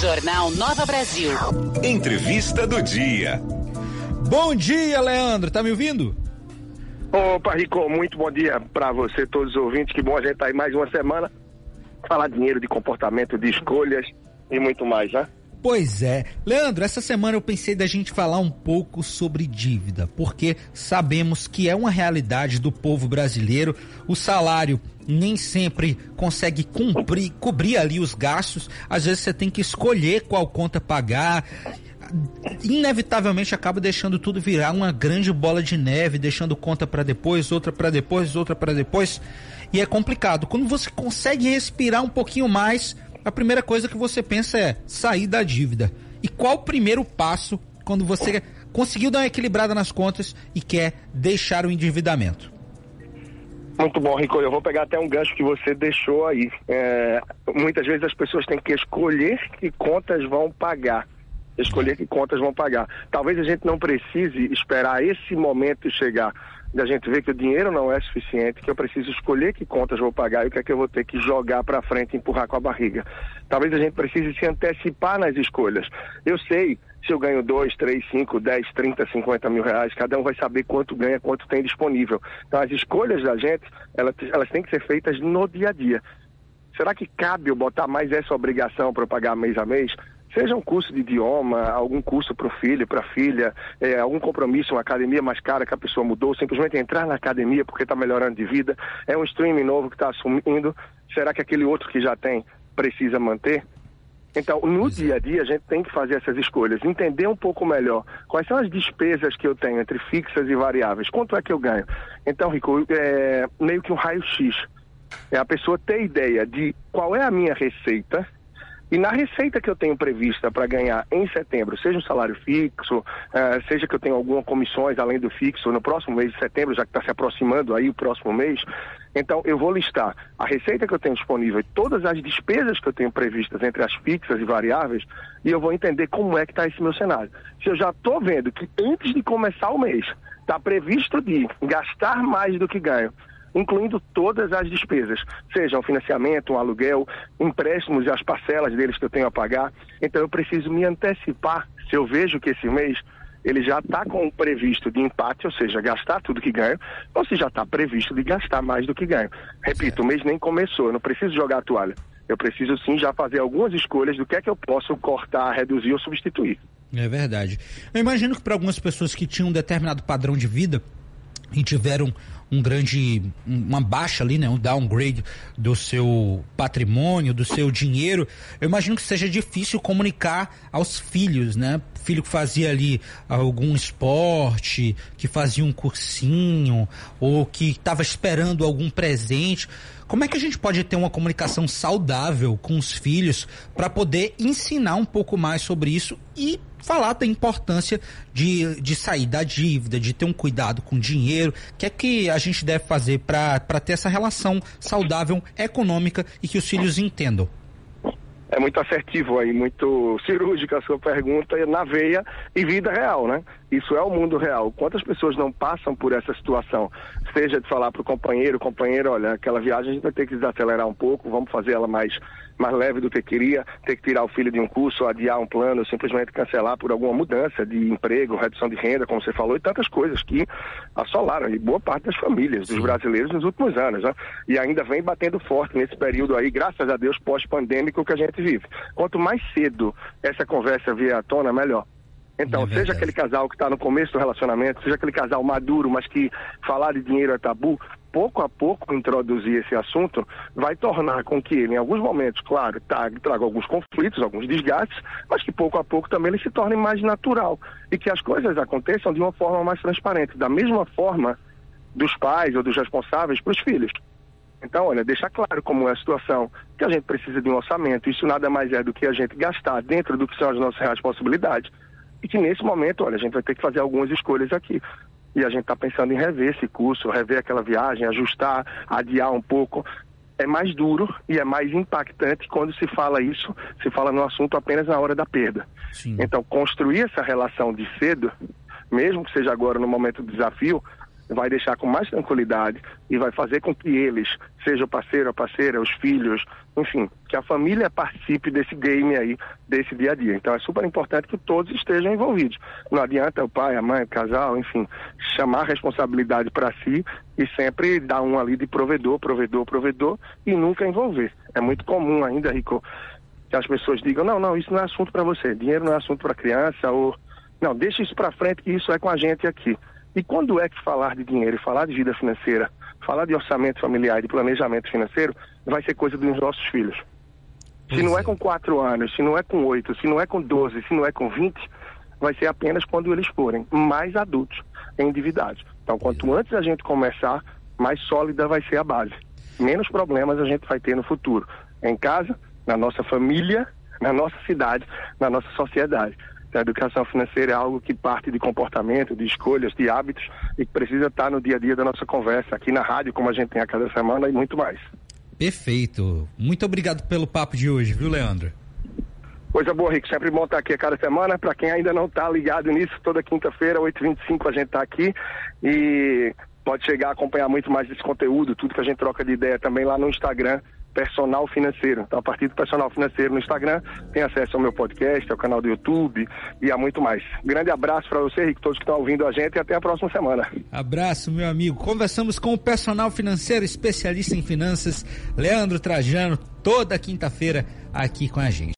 Jornal Nova Brasil. Entrevista do dia. Bom dia, Leandro. Tá me ouvindo? Opa, Rico, muito bom dia para você, todos os ouvintes. Que bom a gente estar tá aí mais uma semana. Falar dinheiro, de comportamento, de escolhas e muito mais, né? Pois é. Leandro, essa semana eu pensei da gente falar um pouco sobre dívida, porque sabemos que é uma realidade do povo brasileiro. O salário nem sempre consegue cumprir, cobrir ali os gastos. Às vezes você tem que escolher qual conta pagar. Inevitavelmente acaba deixando tudo virar uma grande bola de neve, deixando conta para depois, outra para depois, outra para depois. E é complicado. Quando você consegue respirar um pouquinho mais, a primeira coisa que você pensa é sair da dívida. E qual o primeiro passo quando você conseguiu dar uma equilibrada nas contas e quer deixar o endividamento? Muito bom, Rico. Eu vou pegar até um gancho que você deixou aí. É, muitas vezes as pessoas têm que escolher que contas vão pagar. Escolher que contas vão pagar. Talvez a gente não precise esperar esse momento chegar da gente ver que o dinheiro não é suficiente, que eu preciso escolher que contas vou pagar e o que é que eu vou ter que jogar para frente empurrar com a barriga. Talvez a gente precise se antecipar nas escolhas. Eu sei se eu ganho 2, 3, 5, 10, 30, 50 mil reais, cada um vai saber quanto ganha, quanto tem disponível. Então as escolhas da gente, elas, elas têm que ser feitas no dia a dia. Será que cabe eu botar mais essa obrigação para pagar mês a mês? Seja um curso de idioma, algum curso para o filho, para a filha, é, algum compromisso, uma academia mais cara que a pessoa mudou, simplesmente entrar na academia porque está melhorando de vida, é um streaming novo que está assumindo, será que aquele outro que já tem precisa manter? Então, no dia a dia, a gente tem que fazer essas escolhas, entender um pouco melhor quais são as despesas que eu tenho entre fixas e variáveis, quanto é que eu ganho. Então, Rico, é meio que um raio-x. É a pessoa ter ideia de qual é a minha receita e na receita que eu tenho prevista para ganhar em setembro, seja um salário fixo, uh, seja que eu tenha algumas comissões além do fixo no próximo mês de setembro, já que está se aproximando aí o próximo mês, então eu vou listar a receita que eu tenho disponível todas as despesas que eu tenho previstas entre as fixas e variáveis e eu vou entender como é que está esse meu cenário. Se eu já estou vendo que antes de começar o mês está previsto de gastar mais do que ganho, incluindo todas as despesas, seja um financiamento, um aluguel, empréstimos e as parcelas deles que eu tenho a pagar. Então eu preciso me antecipar. Se eu vejo que esse mês ele já está com o previsto de empate, ou seja, gastar tudo que ganho, ou se já está previsto de gastar mais do que ganho. Repito, o mês nem começou, eu não preciso jogar a toalha. Eu preciso sim já fazer algumas escolhas do que é que eu posso cortar, reduzir ou substituir. É verdade. Eu imagino que para algumas pessoas que tinham um determinado padrão de vida e tiveram um grande, uma baixa ali, né, um downgrade do seu patrimônio, do seu dinheiro, eu imagino que seja difícil comunicar aos filhos, né? Filho que fazia ali algum esporte, que fazia um cursinho, ou que estava esperando algum presente. Como é que a gente pode ter uma comunicação saudável com os filhos para poder ensinar um pouco mais sobre isso e falar da importância de, de sair da dívida, de ter um cuidado com o dinheiro, o que é que a gente deve fazer para ter essa relação saudável, econômica e que os filhos entendam? é muito assertivo aí, muito cirúrgico a sua pergunta, na veia e vida real, né? Isso é o mundo real. Quantas pessoas não passam por essa situação? Seja de falar para o companheiro, companheiro, olha, aquela viagem a gente vai ter que desacelerar um pouco, vamos fazer ela mais, mais leve do que queria, ter que tirar o filho de um curso, adiar um plano, simplesmente cancelar por alguma mudança de emprego, redução de renda, como você falou, e tantas coisas que assolaram e boa parte das famílias, dos brasileiros nos últimos anos, né? E ainda vem batendo forte nesse período aí, graças a Deus, pós-pandêmico que a gente vive. Quanto mais cedo essa conversa vier à tona, melhor. Então, é seja aquele casal que está no começo do relacionamento, seja aquele casal maduro, mas que falar de dinheiro é tabu, pouco a pouco introduzir esse assunto vai tornar com que ele, em alguns momentos, claro, tá, traga alguns conflitos, alguns desgastes, mas que pouco a pouco também ele se torne mais natural e que as coisas aconteçam de uma forma mais transparente, da mesma forma dos pais ou dos responsáveis para os filhos. Então, olha, deixar claro como é a situação, que a gente precisa de um orçamento, isso nada mais é do que a gente gastar dentro do que são as nossas reais possibilidades e que nesse momento, olha, a gente vai ter que fazer algumas escolhas aqui. E a gente está pensando em rever esse curso, rever aquela viagem, ajustar, adiar um pouco. É mais duro e é mais impactante quando se fala isso, se fala no assunto apenas na hora da perda. Sim. Então, construir essa relação de cedo, mesmo que seja agora no momento do desafio, vai deixar com mais tranquilidade e vai fazer com que eles, seja o parceiro, a parceira, os filhos, enfim, que a família participe desse game aí, desse dia a dia. Então é super importante que todos estejam envolvidos. Não adianta o pai, a mãe, o casal, enfim, chamar a responsabilidade para si e sempre dar um ali de provedor, provedor, provedor e nunca envolver. É muito comum ainda, Rico, que as pessoas digam: não, não, isso não é assunto para você, dinheiro não é assunto para criança, ou não, deixa isso para frente que isso é com a gente aqui. E quando é que falar de dinheiro e falar de vida financeira, falar de orçamento familiar e de planejamento financeiro, vai ser coisa dos nossos filhos? Se não é, é com quatro anos, se não é com oito, se não é com doze, se não é com vinte, vai ser apenas quando eles forem mais adultos, endividados. Então, quanto antes a gente começar, mais sólida vai ser a base. Menos problemas a gente vai ter no futuro. Em casa, na nossa família, na nossa cidade, na nossa sociedade. A educação financeira é algo que parte de comportamento, de escolhas, de hábitos e que precisa estar no dia a dia da nossa conversa, aqui na rádio, como a gente tem a cada semana e muito mais. Perfeito. Muito obrigado pelo papo de hoje, viu, Leandro? Coisa boa, Rico. Sempre bom estar aqui a cada semana. Para quem ainda não está ligado nisso, toda quinta-feira, 8h25, a gente está aqui. E pode chegar a acompanhar muito mais desse conteúdo, tudo que a gente troca de ideia também lá no Instagram, Personal Financeiro. Então, a partir do Personal Financeiro no Instagram, tem acesso ao meu podcast, ao canal do YouTube e a muito mais. Grande abraço para você, Rico, todos que estão ouvindo a gente e até a próxima semana. Abraço, meu amigo. Conversamos com o personal financeiro especialista em finanças, Leandro Trajano, toda quinta-feira aqui com a gente.